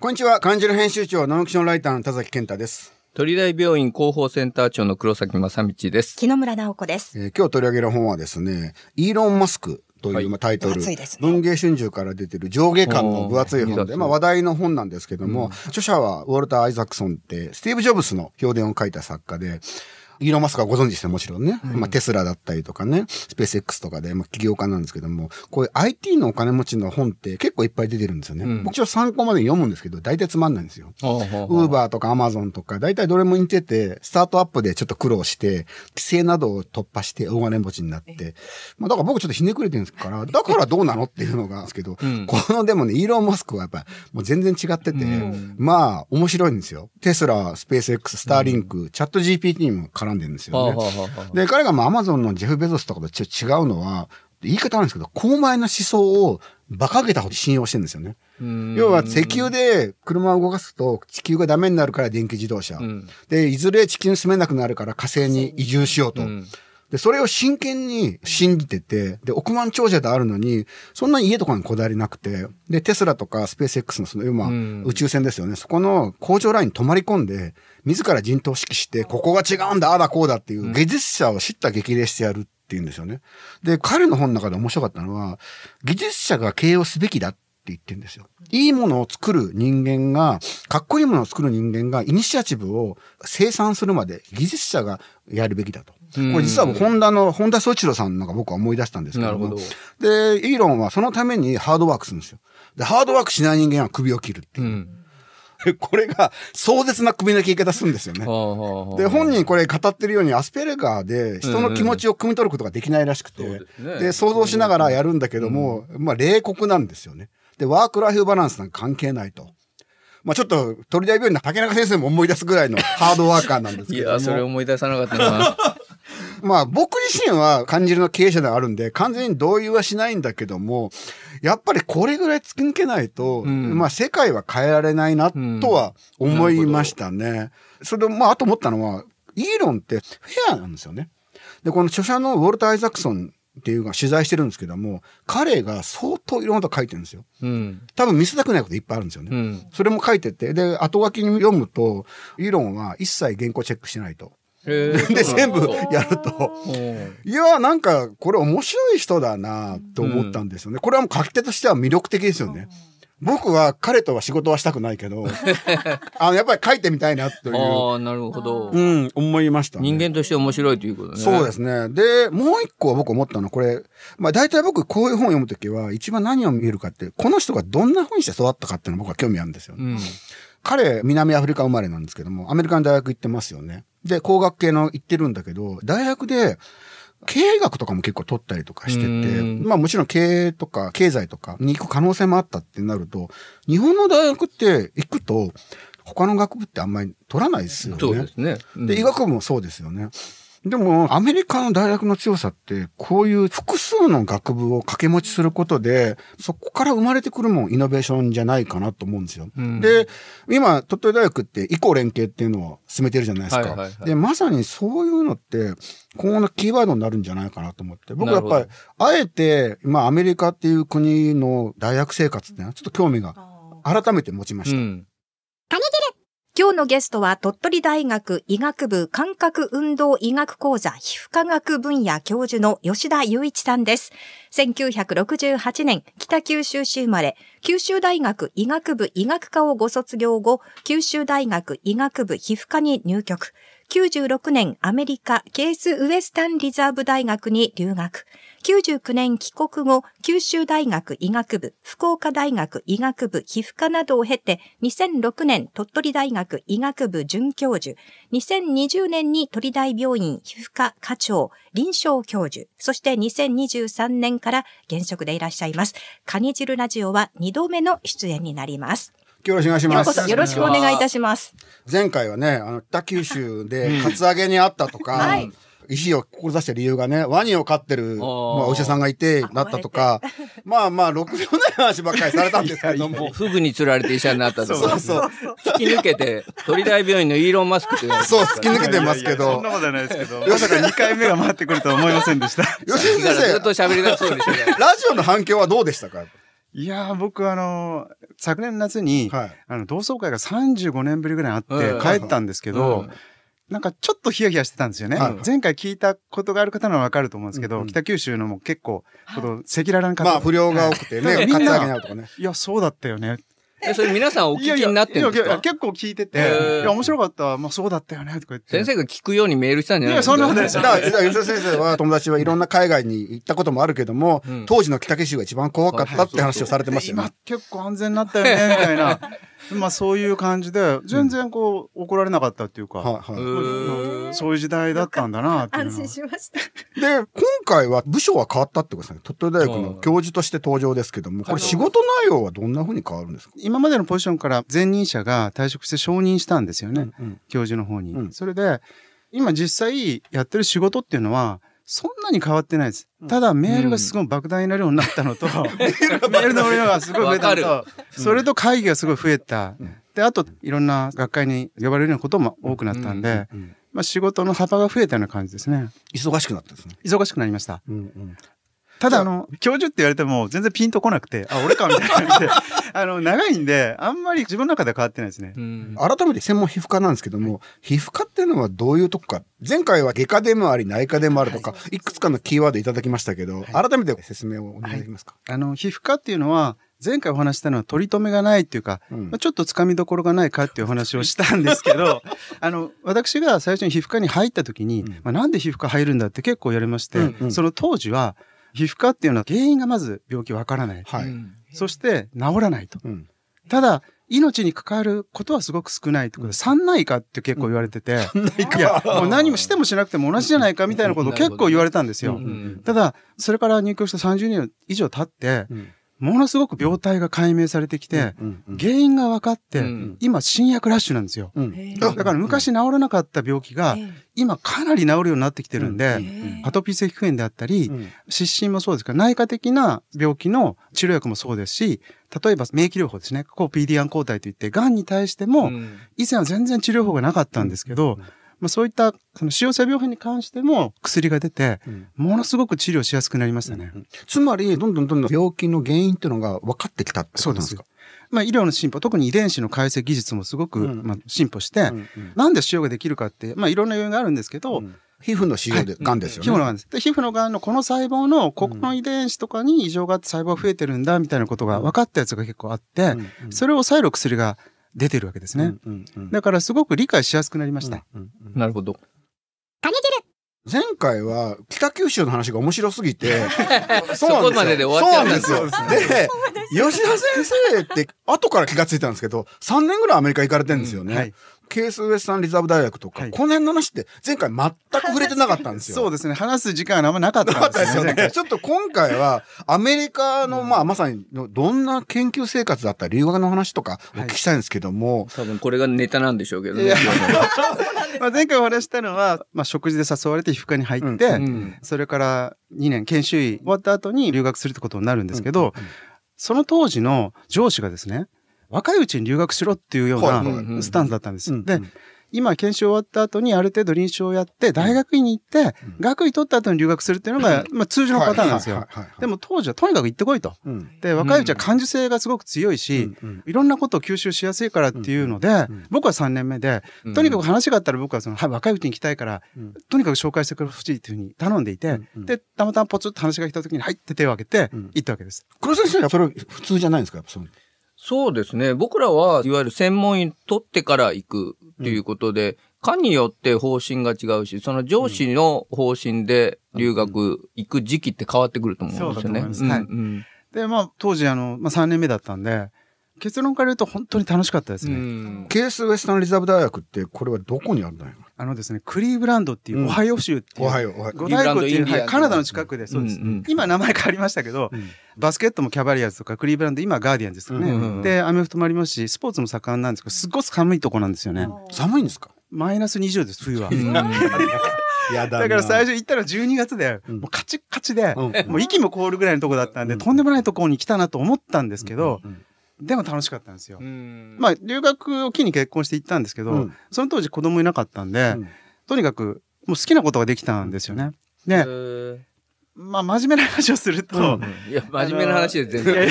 こんにちは。漢字の編集長、ノンフィクションライターの田崎健太です。鳥大病院広報センター長の黒崎正道です。木野村直子です。えー今日取り上げる本はですね、イーロン・マスクという、タイトル、分厚いですね文芸春秋から出てる上下巻の分厚い本で、まあ話題の本なんですけども、著者はウォルター・アイザクソンって、スティーブ・ジョブスの評伝を書いた作家で、イーロン・マスクはご存知ですね、もちろんね。まあ、テスラだったりとかね、スペース X とかで、まあ、起業家なんですけども、こういう IT のお金持ちの本って結構いっぱい出てるんですよね。うん僕ちょっと参考までに読むんですけど、大体つまんないんですよ。ウウーバーとかアマゾンとか、大体どれも似てて、スタートアップでちょっと苦労して、規制などを突破して大金持ちになって、まあだから僕ちょっとひねくれてるんですから、だからどうなのっていうのがですけど、うんこのでもね、イーロン・マスクはやっぱもう全然違ってて、うんまあ面白いんですよ。テスラ、スペース X、スターリンク、チャット GPT にも絡んでるんですよね。で、彼がまあアマゾンのジェフ・ベゾスとかとちょっと違うのは、言い方あるんですけど、高邁な思想を馬鹿げたほど信用してるんですよね。要は石油で車を動かすと地球がダメになるから電気自動車。うんで、いずれ地球に住めなくなるから火星に移住しようと。うんで、それを真剣に信じてて、で、億万長者であるのに、そんな家とかにこだわりなくて、で、テスラとかスペース X のその、今、うん宇宙船ですよね。そこの工場ラインに泊まり込んで、自ら人頭指揮して、ここが違うんだ、ああだこうだっていう、技術者を知った激励してやるっていうんですよね。で、彼の本の中で面白かったのは、技術者が経営をすべきだって言ってるんですよ。いいものを作る人間が、かっこいいものを作る人間が、イニシアチブを生産するまで技術者がやるべきだと。これ実はホンダの、ホンダソチロさんのが僕は思い出したんですけども。なるほどで、イーロンはそのためにハードワークするんですよ。で、ハードワークしない人間は首を切るっていうう。ん。これが壮絶な首の切り方するんですよね。で、本人これ語ってるようにアスペルガーで人の気持ちを汲み取ることができないらしくて、そうですねで、想像しながらやるんだけども、まあ冷酷なんですよね。で、ワークライフバランスなんか関係ないと。まあちょっと鳥大病院の竹中先生も思い出すぐらいのハードワーカーなんですけども。いや、それ思い出さなかったな。まあ僕自身は感じるの経営者ではあるんで、完全に同意はしないんだけども、やっぱりこれぐらい突き抜けないと、んまあ世界は変えられないなとは思いましたね。それで、まああと思ったのは、イーロンってフェアなんですよね。で、この著者のウォルター・アイザクソンっていうのが取材してるんですけども、彼が相当いろんなこと書いてるんですよ。うん。多分見せたくないこといっぱいあるんですよね。うん。それも書いてて、で、後書きに読むと、イーロンは一切原稿チェックしてないと。で、全部やると。うんいや、なんか、これ面白い人だなと思ったんですよね。これはもう書き手としては魅力的ですよね。僕は彼とは仕事はしたくないけど、あの、やっぱり書いてみたいなという、ああ、なるほど。うん、思いました、ね。人間として面白いということね。そうですね。で、もう一個僕思ったのは、これ、まあ大体僕こういう本を読むときは、一番何を見るかって、この人がどんな風にして育ったかっていうのが僕は興味あるんですよね。うん。彼、南アフリカ生まれなんですけども、アメリカの大学行ってますよね。で、工学系の行ってるんだけど、大学で、経営学とかも結構取ったりとかしてて、うんまあもちろん経営とか経済とかに行く可能性もあったってなると、日本の大学って行くと、他の学部ってあんまり取らないですよね。そうですね。うんで、医学部もそうですよね。でも、アメリカの大学の強さって、こういう複数の学部を掛け持ちすることで、そこから生まれてくるもん、イノベーションじゃないかなと思うんですよ。うんで、今、鳥取大学って、以降連携っていうのを進めてるじゃないですか。はいはいはいで、まさにそういうのって、今後のキーワードになるんじゃないかなと思って。僕やっぱりあえて、まあ、アメリカっていう国の大学生活ってちょっと興味が改めて持ちました。うん。今日のゲストは鳥取大学医学部感覚運動医学講座皮膚科学分野教授の吉田雄一さんです。1968年、北九州市生まれ、九州大学医学部医学科をご卒業後、九州大学医学部皮膚科に入局。96年、アメリカケースウエスタンリザーブ大学に留学。99年帰国後、九州大学医学部、福岡大学医学部皮膚科などを経て、2006年鳥取大学医学部准教授、2020年に鳥大病院皮膚科課長、臨床教授、そして2023年から現職でいらっしゃいます。カニ汁ラジオは2度目の出演になります。よろしくお願いします。よろしくお願いいたします。前回はね、あの、北九州でカツアゲにあったとか、はい石を志した理由がね、ワニを飼ってる、まあ、お医者さんがいて、なったとか、まあまあ、ろくでもない話ばっかりされたんですけども。フグに釣られて医者になったとか。そうそう。突き抜けて、鳥大病院のイーロン・マスクという。そう、突き抜けてますけどいやいやそんな。ことはないですけど、まさか2回目が回ってくるとは思いませんでした。吉井先だからずっと生、喋りだそうでしたね。ラジオの反響はどうでしたか？いやー、僕あの、昨年の夏に、はい。あの、同窓会が35年ぶりぐらいあってうん帰ったんですけど、なんかちょっとヒヤヒヤしてたんですよね。はい前回聞いたことがある方ならわかると思うんですけど、北九州のも結構、この赤裸々な方、まあ、不良が多くてね、カツはいみんなアゲになるとかね。いや、そうだったよね。え、それ皆さんお聞きになってるんですか？いや結構聞いてて、いや、面白かった。まあ、そうだったよね、とか言って。先生が聞くようにメールしたんじゃない？いやそんなことないですだから、だから吉田先生は友達はいろんな海外に行ったこともあるけども、うん当時の北九州が一番怖かったって話をされてましたよ今ね。結構安全になったよね、みたいな。まあそういう感じで、全然こう、怒られなかったっていうか、はいはうー。んそういう時代だったんだな、っていうのは。安心しました。い。で、今回は部署は変わったってことですね。鳥取大学の教授として登場ですけども、これ仕事内容はどんな風に変わるんですか？今までのポジションから前任者が退職して承認したんですよね、うん。教授の方に。うん。それで、今実際やってる仕事っていうのは、そんなに変わってないです。ただメールがすごい莫大になるようになったのと、メールの量がすごい増えたのわと、それと会議がすごい増えた。うんで、あと、いろんな学会に呼ばれるようなことも多くなったんで、うんまあ仕事の幅が増えたような感じですね。忙しくなったんですね。忙しくなりました。うんうんただ、あの、教授って言われても全然ピンとこなくて、あ、俺かみたいな感じで、あの、長いんで、あんまり自分の中では変わってないですね。うん改めて専門皮膚科なんですけども、皮膚科っていうのはどういうとこか。前回は外科でもあり内科でもあるとか、いくつかのキーワードいただきましたけど、改めて説明をお願いできますか？あの、皮膚科っていうのは、前回お話ししたのは取り留めがないっていうか、うんまあ、ちょっと掴みどころがないかっていうお話をしたんですけど、あの、私が最初に皮膚科に入った時に、うんまあ、なんで皮膚科入るんだって結構言われまして、うんうんその当時は、皮膚科っていうのは原因がまず病気わからない。はい。うんそして治らないと。うん。ただ、命に関わることはすごく少ないとで、三内科って結構言われてて、いや、もう何もしてもしなくても同じじゃないかみたいなことを結構言われたんですよ。ただ、それから入居して30年以上経って、うんものすごく病態が解明されてきて、原因が分かって、うん。今新薬ラッシュなんですよ。だから昔治らなかった病気が、今かなり治るようになってきてるんで、んアトピー性皮膚炎であったり、うん。湿疹もそうですから、内科的な病気の治療薬もそうですし、例えば免疫療法ですね。こう PD1 抗体といって、癌に対しても、うん。以前は全然治療法がなかったんですけど、まあ、そういったその使用性病変に関しても薬が出て、うん。ものすごく治療しやすくなりましたね。つまり、どんどんどんどん病気の原因っていうのが分かってきたってことなんですか？まあ、医療の進歩、特に遺伝子の解析技術もすごく、うん。まあ、進歩して、うんうん。なんで腫瘍ができるかって、まあ、いろんな要因があるんですけど、うん。皮膚の腫瘍で、癌ですよね。皮膚のがんです。で、皮膚のがんのこの細胞の、ここの遺伝子とかに異常があって細胞が増えてるんだ、みたいなことが分かったやつが結構あって、うんうん。それを抑える薬が出てるわけですね。うんうんうんだからすごく理解しやすくなりました。うんうんなるほど。前回は北九州の話が面白すぎて、そこまでで終わっちゃったんですよそうなんですよ。で、吉田先生って後から気がついたんですけど、3年ぐらいアメリカ行かれてるんですよね。うんはいケースウエスタンリザーブ大学とか、はいこの辺の話って前回全く触れてなかったんですよ。そうですね。話す時間があんまなかったなかったんでよね。よね。ちょっと今回は、アメリカの、まあ、まさにの、どんな研究生活だったり、留学の話とかお聞きしたいんですけども、多分これがネタなんでしょうけどね。まあ前回お話ししたのは、まあ、食事で誘われて皮膚科に入って、うんうんそれから2年研修医終わった後に留学するってことになるんですけど、その当時の上司がですね、若いうちに留学しろっていうようなスタンスだったんです。うんで、今研修終わった後にある程度臨床をやって、大学院に行って、学位取った後に留学するっていうのが、まあ通常のパターンなんですよ。でも当時はとにかく行ってこいと。うん。で、若いうちは感受性がすごく強いし、いろんなことを吸収しやすいからっていうので、僕は3年目で、うん。とにかく話があったら僕はその、はい、若いうちに行きたいから、うん。とにかく紹介してくれほしいっていうふうに頼んでいて、で、たまたまポツッと話が来た時に、はいって手を挙げてうん、行ったわけです。黒先生はそれ普通じゃないんですか？そのそうですね。僕らはいわゆる専門医取ってから行くっていうことで、科によって方針が違うし、その上司の方針で留学行く時期って変わってくると思うんですよね。そうだと思いますはいうんで、まあ、当時、あの、まあ、3年目だったんで、結論から言うと本当に楽しかったですうね。んケースウエスタンリザーブ大学って、これはどこにあるんだよ。あのですね、クリーブランドっていうう、ん。オハイオ州っていう、おはよう、おはよう。五大湖っていう、はい、カナダの近くで、そうです。うんうん。今名前変わりましたけど、うん。バスケットもキャバリアーズとかクリーブランド、今ガーディアンズですよね。うんうんうん。で、アメフトもありますし、スポーツも盛んなんですけど、すっごく寒いとこなんですよね。寒いんですかマイナス20です、冬は。だだから最初、初行ったの12月で、うん。もうカチッカチで、うん。もう息も凍るぐらいのとこだったんで、うん。とんでもないところに来たなと思ったんですけど、うんでも楽しかったんですよ。うんまあ、留学を機に結婚して行ったんですけど、うんその当時子供いなかったんで、うんとにかくもう好きなことができたんですよね。えで、ーまあ真面目な話をすると、うんいや、真面目な話で全然。や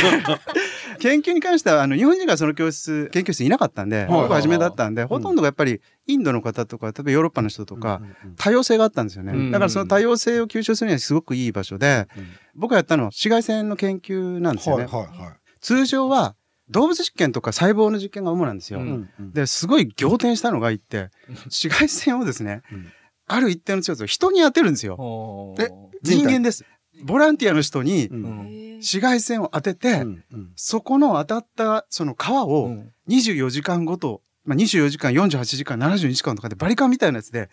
研究に関しては、あの、日本人がその教室、研究室いなかったんで、はい僕初めだったんで、ほとんどがやっぱりインドの方とか、例えばヨーロッパの人とか、多様性があったんですよね。うんだからその多様性を吸収するにはすごくいい場所で、うん僕がやったのは紫外線の研究なんですよね。はいはいはい。通常は動物実験とか細胞の実験が主なんですよ。うん。で、すごい仰天したのがいって、紫外線をですね、うん。ある一定の強さを人に当てるんですよ。え人間です。ボランティアの人にうん。うん紫外線を当てて、うん。うん。そこの当たったその皮を24時間ごと、まあ、24時間、48時間、72時間とかでバリカンみたいなやつで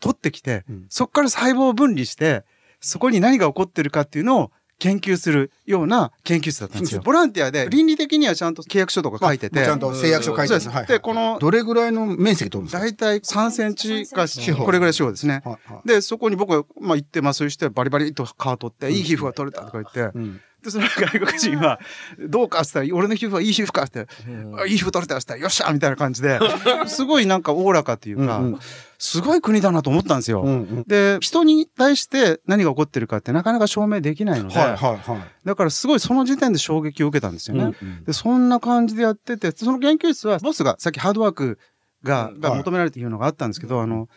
取ってきて、うん。そこから細胞を分離して、そこに何が起こってるかっていうのを研究するような研究室だったんですよ。ボランティアで倫理的にはちゃんと契約書とか書いてて、ちゃんと誓約書書いてる。んです。です。で、この、どれぐらいの面積取るんですか？大体3センチか四方。これぐらい四方ですね。はいはいで、そこに僕が、まあ、行って麻酔してバリバリと皮取って、いい皮膚が取れたとか言って、うんで、その外国人は、どうかって言ったら、俺の皮膚はいい皮膚かって、うん。あいい皮膚取れたって言ったら、よっしゃみたいな感じで、すごいなんかおおらかっていうか、うんうん。すごい国だなと思ったんですよ。うんうん。で、人に対して何が起こってるかってなかなか証明できないので、はいはいはい。だからすごいその時点で衝撃を受けたんですよね。うんうん。で、そんな感じでやってて、その研究室は、ボスがさっきハードワークが、うん。がはい求められているのがあったんですけど、あの、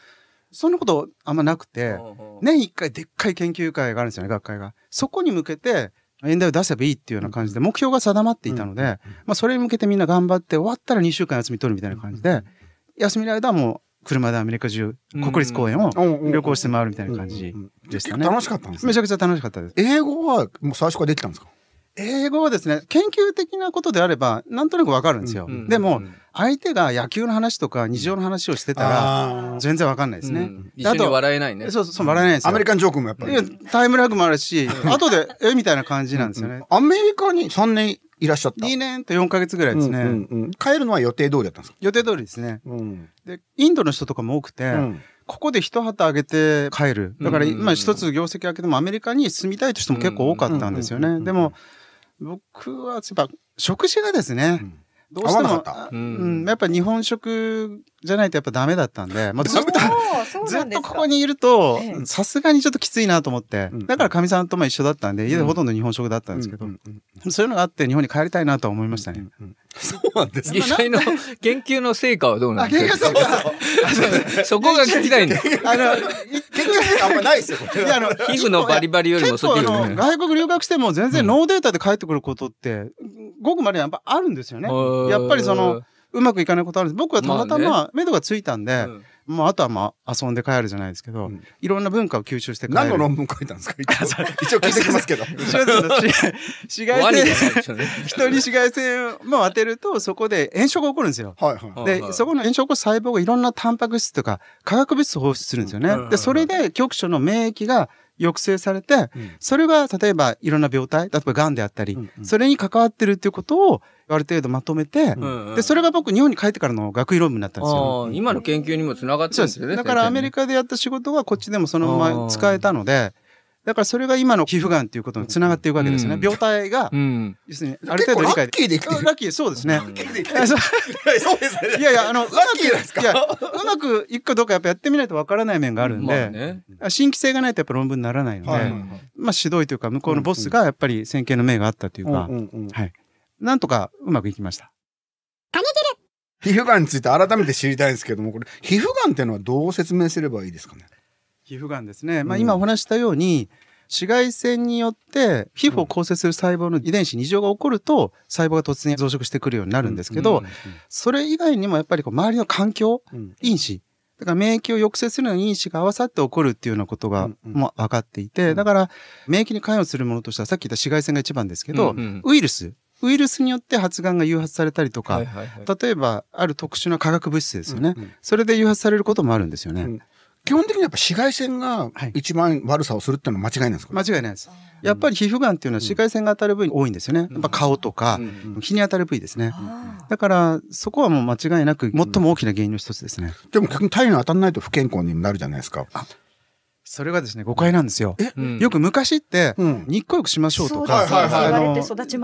そんなことあんまなくて、年一回でっかい研究会があるんですよね、学会が。そこに向けて、演題を出せばいいっていうような感じで、目標が定まっていたので、まあそれに向けてみんな頑張って、終わったら2週間休み取るみたいな感じで、休みの間はもう車でアメリカ中、国立公園を旅行して回るみたいな感じでしたね。楽しかったんですね。めちゃくちゃ楽しかったです。英語はもう最初からできたんですか？英語はですね、研究的なことであれば、なんとなくわかるんですよ。うんでも、うん相手が野球の話とか日常の話をしてたら、全然わかんないですね。うん一緒に笑えないね。そうそう、笑えないんですよ。アメリカンジョークもやっぱり。タイムラグもあるし、後で、えみたいな感じなんですよね。アメリカに3年いらっしゃった。2年と4ヶ月ぐらいですね。うんうんうん帰るのは予定通りだったんですか？予定通りですね。うんで、インドの人とかも多くて、うんここで一旗あげて帰る。だから、うんうんうん今一つ業績開けてもアメリカに住みたいという人も結構多かったんですよね。うんうんうんでも、僕はやっぱ食事がですね、うん。どうしてもううんん、やっぱ日本食じゃないとやっぱダメだったんで、まあ、ずっと、ずっとここにいるとええ、さすがにちょっときついなと思ってうん、だからかみさんとも一緒だったんで、家でほとんど日本食だったんですけどう、んうんそういうのがあって日本に帰りたいなとは思いましたね。うんそうなんですね。実際 の研究の成果はどうなあ、んですか？そうそこが聞きたいんだ。あの、結局あんまないですよ。いや、あの、皮膚のバリバリよりもそっち結構あの。外国留学しても全然ノーデータで帰ってくることって、ごくまでやっぱあるんですよね。やっぱりその、うまくいかないことあるんです。僕はたまたまま目処がついたんで、うんもうあとはまあ遊んで帰るじゃないですけど、うんいろんな文化を吸収して帰る。何の論文書いたんですか？一応聞いてきますけど。紫外線、ね。人に紫外線を当てると、そこで炎症が起こるんですよ。はいはい。で、はいそこの炎症を起こす細胞がいろんなタンパク質とか化学物質を放出するんですよね。うんで、それで局所の免疫が抑制されて、うんそれが例えばいろんな病態、例えば癌であったり、それに関わってるっていうことをある程度まとめて、うんで、それが僕日本に帰ってからの学位論文になったんですよ。今の研究にもつながって。るんですよね。だからアメリカカでやった仕事はこっちでもそのまま使えたので、だからそれが今の皮膚がんっていうことにつながっていくわけですよね。うん病態が、うん。要するにある程度理解結構ラッキーで生きてるラッキー、そうですね。うんいやそうそうですね。いやいや、あの、うまくキーですかいや、うまくいくかどうかやっぱやってみないとわからない面があるんで、まあね。新規性がないとやっぱ論文にならないので、はいはいはいまあ指導医というか向こうのボスがやっぱり先見の明があったというか、うんうんうんはい。なんとかうまくいきました。皮膚がんについて改めて知りたいんですけども、これ、皮膚がんっていうのはどう説明すればいいですかね？皮膚がんですね。まあうん今お話ししたように、紫外線によって皮膚を構成する細胞の遺伝子に異常が起こると細胞が突然増殖してくるようになるんですけど、うんそれ以外にもやっぱりこう周りの環境、うん。因子、だから免疫を抑制するような因子が合わさって起こるっていうようなことがもう分かっていて、うん。だから免疫に関与するものとしてはさっき言った紫外線が一番ですけど、ウイルス、ウイルスによって発がんが誘発されたりとか、例えばある特殊な化学物質ですよね。それで誘発されることもあるんですよね。うん基本的にやっぱ紫外線がはい一番悪さをするっていうのは間違いなんですか、間違いないです。やっぱり皮膚がんっていうのは紫外線が当たる部位多いんですよね。やっぱ顔とかう、ん日に当たる部位ですね。あだから、そこはもう間違いなく最も大きな原因の一つですね。でも逆に太陽に当たらないと不健康になるじゃないですか。それがですね、誤解なんですよ。うんよく昔って、うん日光浴しましょうとそうか、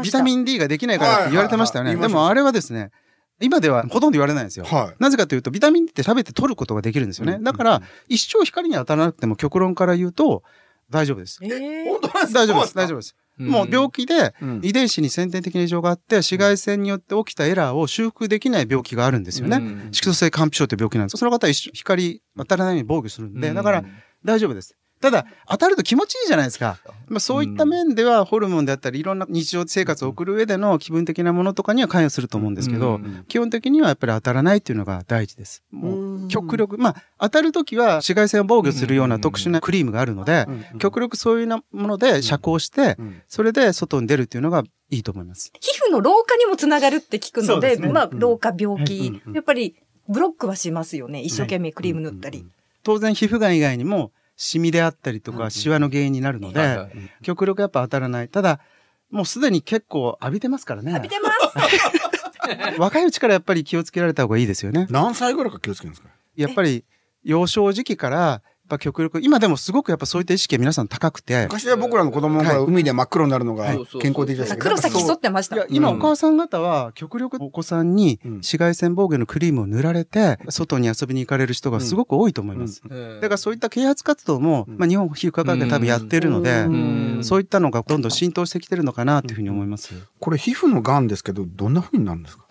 ビタミン D ができないからって言われてましたよね。でもあれはですね、今ではほとんど言われないんですよ。はい。なぜかというと、ビタミン D って食べて取ることができるんですよね。うんだから、一生光に当たらなくても極論から言うと、大丈夫です。えー本当なんですか？大丈夫です。大丈夫です。もう病気でうん遺伝子に先天的な異常があって、紫外線によって起きたエラーを修復できない病気があるんですよね。うん色素性乾皮症って病気なんです。その方は光当たらないように防御するんで、だから大丈夫です。ただ、当たると気持ちいいじゃないですか。まあ、そういった面では、ホルモンであったり、いろんな日常生活を送る上での気分的なものとかには関与すると思うんですけど、うん基本的にはやっぱり当たらないっていうのが大事です。もう極力、まあ、当たるときは紫外線を防御するような特殊なクリームがあるので、極力そういうなもので遮光して、うん。それで外に出るっていうのがいいと思います。皮膚の老化にもつながるって聞くので、ですね。まあ、うん。老化、病うん気、うん。やっぱりブロックはしますよね。一生懸命クリーム塗ったり。当然、皮膚がん以外にも、シミであったりとうんか、シワの原因になるので、極力やっぱ当たらない。ただ、もうすでに結構浴びてますからね。浴びてます。若いうちからやっぱり気をつけられた方がいいですよね。何歳ぐらいから気をつけるんですか？やっぱり幼少時期から、ぱ極力、今でもすごくやっぱそういった意識が皆さん高くて、昔は僕らの子供が海で真っ黒になるのがはい。健康的でしたけど。黒崎そう競ってました。今お母さん方は極力お子さんにうん。紫外線防御のクリームを塗られて、外に遊びに行かれる人がすごく多いと思います。うん。だからそういった啓発活動も、うん。まあ日本皮膚科学会多分やってるので、うん。そういったのがどんどん浸透してきてるのかなというふうに思います。これ皮膚の癌ですけど、どんな風になるんですか？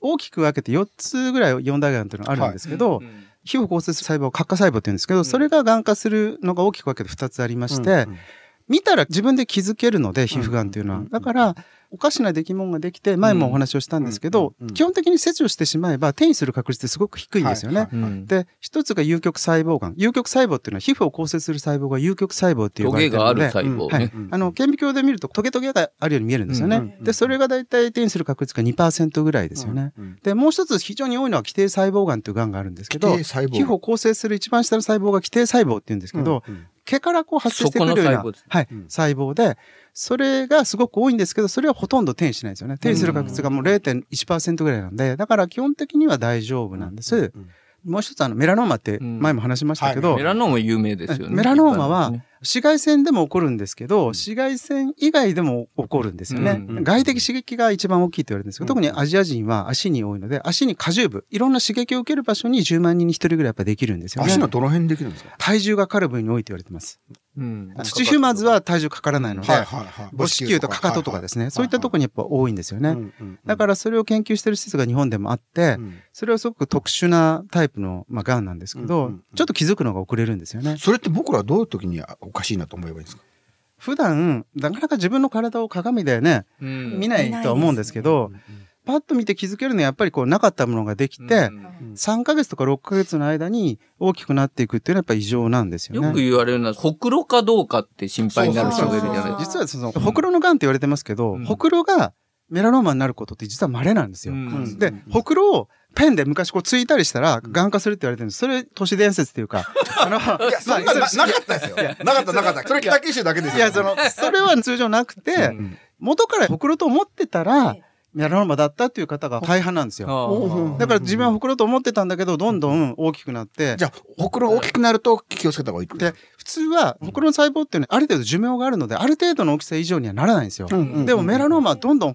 大きく分けて4つぐらい4大がんというのがあるんですけど、うん皮膚を構成する細胞、核化細胞って言うんですけど、それが癌化するのが大きく分けて2つありまして、うん見たら自分で気づけるので、皮膚がんっていうのは。だから、おかしな出来物ができて、前もお話をしたんですけど基本的に切除してしまえば、転移する確率ってすごく低いんですよね。で、一つが有極細胞がん。有極細胞っていうのは皮膚を構成する細胞が有極細胞っていうトゲがある細胞はいね。。あの、顕微鏡で見るとトゲトゲがあるように見えるんですよね。で、それがだいたい転移する確率が2%ぐらいですよね。うんで、もう一つ非常に多いのは基底細胞がんというがんがあるんですけど、基底細胞皮膚を構成する一番下の細胞が基底細胞って言うんですけど、毛からこう発生してくるような、はい、うん細胞で、それがすごく多いんですけど、それはほとんど転移しないですよね。転移する確率がもう0.1%ぐらいなんで、だから基本的には大丈夫なんです。うんもう一つあのメラノーマって前も話しましたけど、メラノーマ有名ですよね。メラノーマはね紫外線でも起こるんですけど、紫外線以外でも起こるんですよね。うん外的刺激が一番大きいと言われるんですけど、特にアジア人は足に多いので、足に荷重部、いろんな刺激を受ける場所に10万人に1人ぐらいやっぱできるんですよね足。のどの辺にできるんですか？体重がかかる部位に多いと言われてます。うん。土踏まずは体重かからないので、はいはいはい。母子球とかかととかですね、そういったところにやっぱ多いんですよね。だら、からそれを研究してる施設が日本でもあってう、ん。それはすごく特殊なタイプの、まあ、癌なんですけどうんうんうん、ちょっと気づくのが遅れるんですよね。それって僕らはどういう時におかしいなと思えばいいんですか？普段、なかなか自分の体を鏡でね、うん。見ないとは思うんですけど、パッと見て気づけるのはやっぱりこうなかったものができて、3ヶ月とか6ヶ月の間に大きくなっていくっていうのはやっぱり異常なんですよね。よく言われるのは、ほくろかどうかって心配になる人がいるじゃないですか。実はその、ほくろの癌って言われてますけど、うんほくろがメラノーマになることって実は稀なんですよ。うんで、ほくろをペンで昔こうついたりしたら、癌化するって言われてるんです。それ都市伝説っていうか、あの、いや、そんなななかったですよ。なかったなかった。それ北九州だけですよ。いや、その、それは通常なくて、うん元からほくろと思ってたら、メラノーマだったっていう方が大半なんですよ。だから自分はほくろと思ってたんだけど、どんどん大きくなって、じゃあ、ほくろが大きくなると気をつけた方がいいで、普通は、ほくろの細胞っていうのはある程度寿命があるので、ある程度の大きさ以上にはならないんですよ。でもメラノーマはどんどん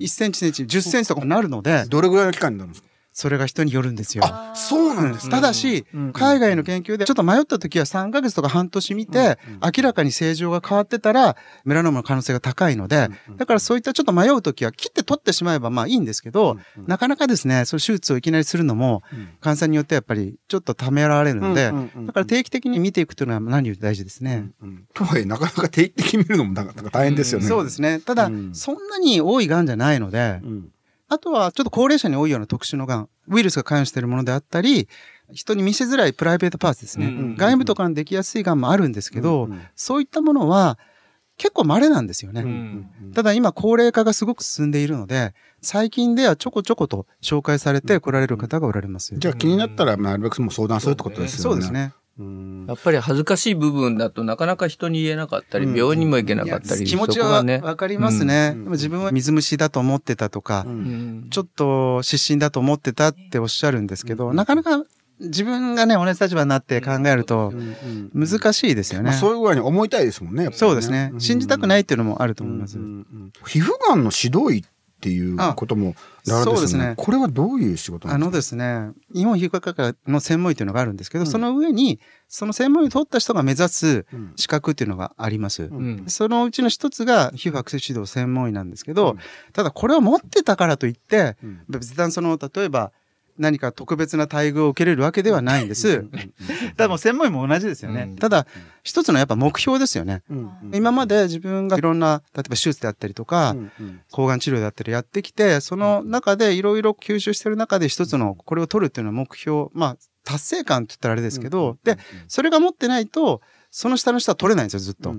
1センチ、センチ、10センチとかになるので、どれぐらいの期間になるんですか？それが人によるんですよ。あ、そうなんですね。ただし、うん海外の研究でちょっと迷った時は3ヶ月とか半年見て、明らかに正常が変わってたら、メラノーマの可能性が高いので、だからそういったちょっと迷う時は切って取ってしまえばまあいいんですけど、なかなかですね、そういう手術をいきなりするのも、患者さんによってやっぱりちょっとためられるので、うんうんうんだから定期的に見ていくというのは何より大事ですね。うんとはいえ、なかなか定期的に見るのもなんか大変ですよね。そうですね。ただ、うんそんなに多い癌じゃないので、うん。あとはちょっと高齢者に多いような特殊の癌、ウイルスが関与しているものであったり、人に見せづらいプライベートパーツですね。うん外部とかにできやすい癌もあるんですけど、うんうんそういったものは結構稀なんですよね。うんただ今高齢化がすごく進んでいるので、最近ではちょこちょこと紹介されて来られる方がおられます。じゃあ気になったら、なるべくもう相談するってことですよね。そうです。ね。うんやっぱり恥ずかしい部分だとなかなか人に言えなかったり、病院にも行けなかったり、気持ちはそこがねわかりますね。うんでも自分は水虫だと思ってたとか、ちょっと失神だと思ってたっておっしゃるんですけど、なかなか自分がね、同じ立場になって考えるとうん難しいですよねまあ。そういう具合に思いたいですもんね。そうですね。信じたくないっていうのもあると思います。うんうんうん皮膚がんの指導医っっていうこともなるんですね。これはどういう仕事なんですか？あのですね、日本皮膚科学の専門医というのがあるんですけど、うん、その上に、その専門医を取った人が目指す資格っていうのがあります。うん、そのうちの一つが皮膚アクセス指導専門医なんですけど、うん、ただこれを持ってたからといって、別段その、例えば、何か特別な待遇を受けれるわけではないんです。ただもう専門医も同じですよね。ただ、一つのやっぱ目標ですよね。今まで自分がいろんな、例えば手術であったりとか、抗がん治療であったりやってきて、その中でいろいろ吸収してる中で一つのこれを取るっていうのは目標、まあ、達成感って言ったらあれですけど、で、それが持ってないと、その下の人は取れないんですよ、ずっと。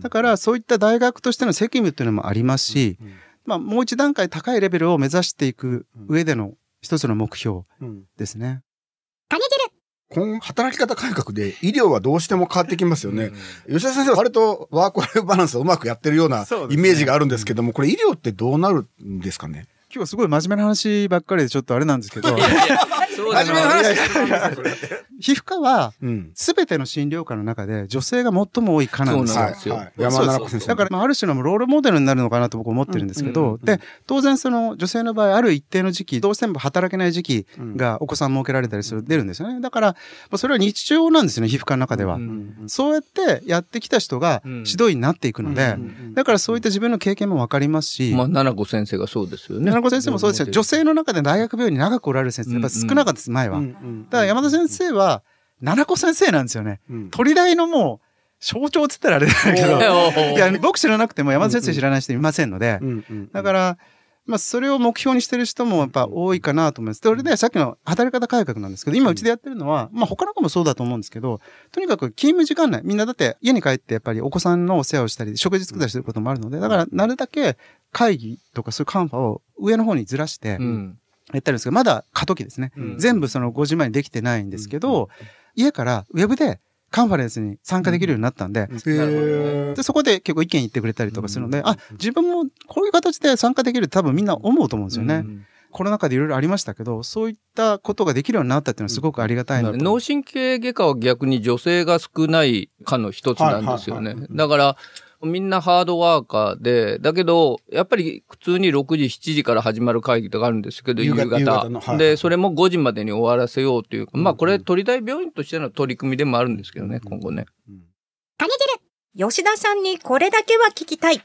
だから、そういった大学としての責務っていうのもありますし、まあ、もう一段階高いレベルを目指していく上での一つの目標ですね。種汁この働き方改革で医療はどうしても変わってきますよね。うん、吉田先生は割とワークライフバランスをうまくやってるようなイメージがあるんですけども、ね、これ医療ってどうなるんですかね？今日すごい真面目な話ばっかりでちょっとあれなんですけど。いやいや真面目な話皮膚科は、すべての診療科の中で女性が最も多い科なんですよ。そうですよ。山田先生。だから、まあ、ある種のロールモデルになるのかなと僕思ってるんですけど、で、当然その女性の場合、ある一定の時期、どうしても働けない時期がお子さん設けられたりする、出るんですよね。だから、それは日常なんですよね、皮膚科の中では。そうやってやってきた人が指導医になっていくので、だからそういった自分の経験もわかりますし。まあ、七子先生がそうですよね。七子先生もそうですよ。女性の中で大学病院に長くおられる先生、やっぱ少なかったです、前は。だから山田先生は、七子先生なんですよね。うん、鳥大のもう、象徴っつったらあれだけど、いや、僕知らなくても山田先生知らない人いませんので、だから、まあ、それを目標にしてる人もやっぱ多いかなと思います。それで、さっきの働き方改革なんですけど、今うちでやってるのは、まあ、他の子もそうだと思うんですけど、とにかく勤務時間内、みんなだって家に帰ってやっぱりお子さんのお世話をしたり、食事作ったりすることもあるので、だから、なるだけ会議とかそういうカンファを上の方にずらして、やったりですけど、まだ過渡期ですね。全部その5時前にできてないんですけど、家からウェブでカンファレンスに参加できるようになったんで、でそこで結構意見言ってくれたりとかするので、あ、自分もこういう形で参加できるって多分みんな思うと思うんですよね。コロナ禍でいろいろありましたけど、そういったことができるようになったっていうのはすごくありがたいなと、脳神経外科は逆に女性が少ないかの一つなんですよね。だから、みんなハードワーカーで、だけど、やっぱり普通に6時、7時から始まる会議とかあるんですけど、夕方。夕方はい、で、それも5時までに終わらせようというか、うん、まあこれ、鳥大病院としての取り組みでもあるんですけどね、今後ね。種汁吉田さんにこれだけは聞きたい。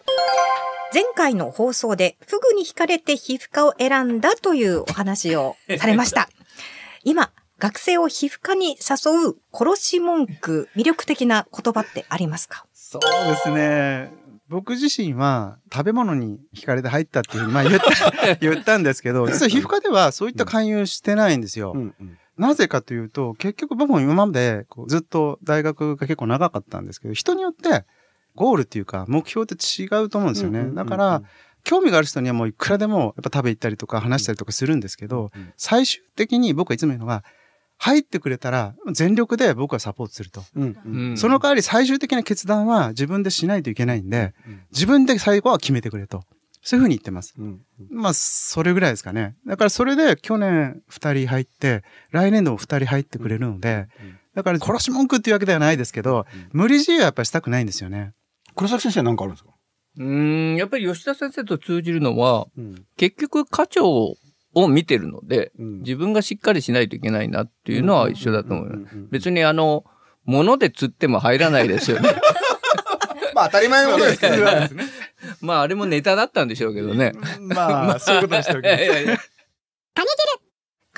前回の放送で、フグに惹かれて皮膚科を選んだというお話をされました。今、学生を皮膚科に誘う殺し文句、魅力的な言葉ってありますか？そうですね。僕自身は食べ物に惹かれて入ったっていうふうにまあ言った、言ったんですけど、実は皮膚科ではそういった勧誘してないんですよ。うんうん、なぜかというと、結局僕も今までこうずっと大学が結構長かったんですけど、人によってゴールっていうか目標って違うと思うんですよね。だから、興味がある人にはもういくらでもやっぱ食べ行ったりとか話したりとかするんですけど、最終的に僕はいつも言うのが、入ってくれたら全力で僕はサポートすると。うんうん、その代わり最終的な決断は自分でしないといけないんで、うん、自分で最後は決めてくれと。そういうふうに言ってます。うんうん、まあ、それぐらいですかね。だからそれで去年2人入って、来年度も2人入ってくれるので、だから殺し文句っていうわけではないですけど、無理強いはやっぱりしたくないんですよね。黒崎先生何かあるんですか？うん、やっぱり吉田先生と通じるのは、うん、結局課長を見てるので、うん、自分がしっかりしないといけないなっていうのは一緒だと思います。別にあの、物で釣っても入らないですよね。まあ当たり前のことですけどね。まああれもネタだったんでしょうけどね。まあ、そういうことにしておきます。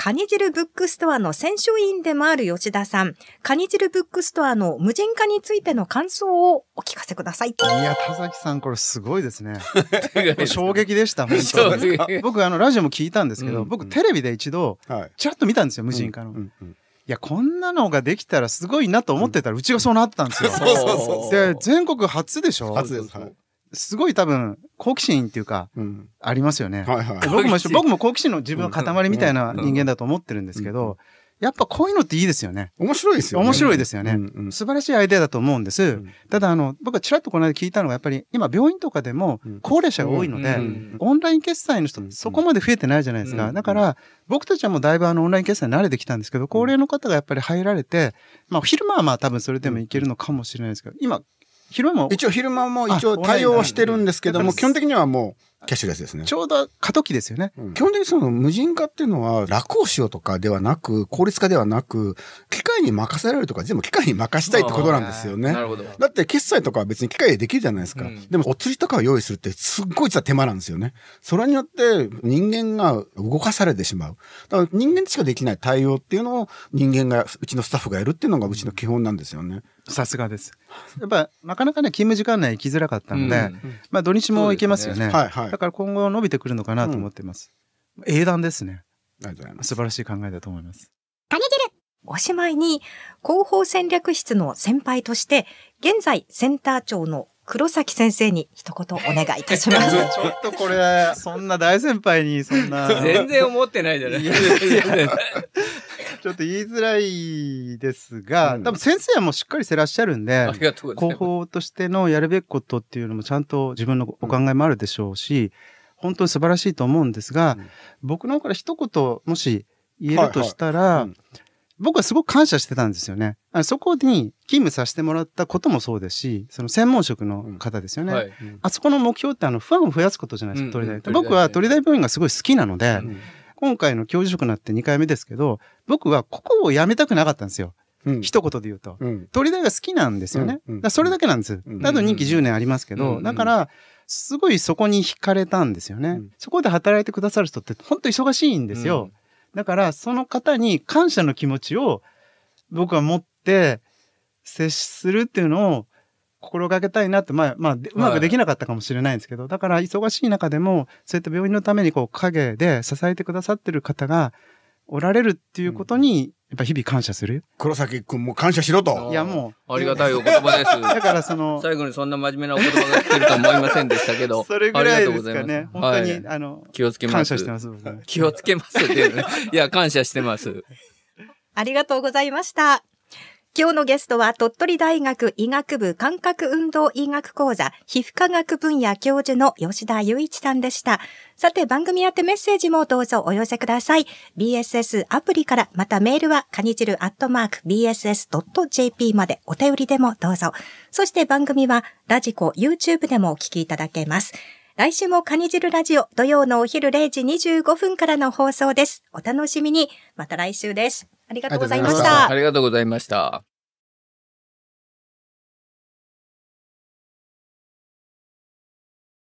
カニ汁ブックストアの選書員でもある吉田さん。カニ汁ブックストアの無人化についての感想をお聞かせください。いや、田崎さん、これすごいですね。衝撃でした、本当僕、あの、ラジオも聞いたんですけど、うん、僕、テレビで一度、ちらっと見たんですよ、無人化の。うんうん、いや、こんなのができたらすごいなと思ってたら、うちがそうなってたんですよ。そうそうそうで、全国初でしょ？初です。はいすごい多分、好奇心っていうか、うん、ありますよね。はいはい、僕も、僕も好奇心の自分の塊みたいな人間だと思ってるんですけど、やっぱこういうのっていいですよね。面白いですよね。面白いですよね。うんうん、素晴らしいアイデアだと思うんです。うん、ただ、あの、僕はちらっとこの間聞いたのが、やっぱり今病院とかでも高齢者が多いので、オンライン決済の人そこまで増えてないじゃないですか。だから、僕たちはもうだいぶあのオンライン決済慣れてきたんですけど、高齢の方がやっぱり入られて、まあ昼間はまあ多分それでもいけるのかもしれないですけど、今昼間も一応昼間も一応対応はしてるんですけども、基本的にはもう、キャッシュレスですね。ちょうど過渡期ですよね。基本的にその無人化っていうのは楽をしようとかではなく、効率化ではなく、機械に任せられるとか全部機械に任したいってことなんですよね。なるほど。だって決済とかは別に機械でできるじゃないですか。うんでもお釣りとかを用意するってすっごい実は手間なんですよね。それによって人間が動かされてしまう。だから人間しかできない対応っていうのを人間が、うちのスタッフがやるっていうのがうちの基本なんですよね。さすがです。やっぱ、なかなかね、勤務時間内行きづらかったので、うんまあ土日も行けますよね。はいはい。だから今後伸びてくるのかなと思ってます。英断ですね。ありがとうございます。素晴らしい考えだと思います。おしまいに、広報戦略室の先輩として、現在センター長の黒崎先生に一言お願いいたします。ちょっとこれ、そんな大先輩に、そんな。全然思ってないじゃない。ちょっと言いづらいですが、うん多分先生はもうしっかりしてらっしゃるんで広。報としてのやるべきことっていうのもちゃんと自分のお考えもあるでしょうし、本当に素晴らしいと思うんですが、うん僕の方から一言もし言えるとしたら、はいはいうん僕はすごく感謝してたんですよね。あのそこに勤務させてもらったこともそうですし、その専門職の方ですよね。はい。あそこの目標ってあの、ファンを増やすことじゃないですか、うん鳥大。うん僕は鳥大病院がすごい好きなので、うん今回の教授職になって2回目ですけど、僕はここを辞めたくなかったんですよ。うん一言で言うと。うん鳥大が好きなんですよね。うんうんだそれだけなんです。うんあと任期10年ありますけど、うんだから、すごいそこに惹かれたんですよね。うんそこで働いてくださる人って本当忙しいんですよ。だから、その方に感謝の気持ちを僕は持って接するっていうのを心がけたいなって、まあ、まあ、でうまくできなかったかもしれないんですけど、だから忙しい中でも、そういった病院のためにこう陰で支えてくださってる方がおられるっていうことに、やっぱ日々感謝する？黒崎くんも感謝しろと。いや、もありがたいお言葉です。う、だからその、最後にそんな真面目なお言葉が聞けるとは思いませんでしたけど。それぐらいありがとですかうございますね。本当に、はいあの、気をつけます。感謝してます、気をつけますっていうね。いや、感謝してます。ありがとうございました。今日のゲストは鳥取大学医学部感覚運動医学講座皮膚科学分野教授の吉田雄一さんでした。さて番組宛てメッセージもどうぞお寄せください。BSS アプリからまたメールはカニチルアットマーク BSS.jp までお便りでもどうぞ。そして番組はラジコ YouTube でもお聞きいただけます。来週もカニ汁ラジオ土曜のお昼0時25分からの放送です。お楽しみに。また来週です。ありがとうございましたあ。りがとうございました。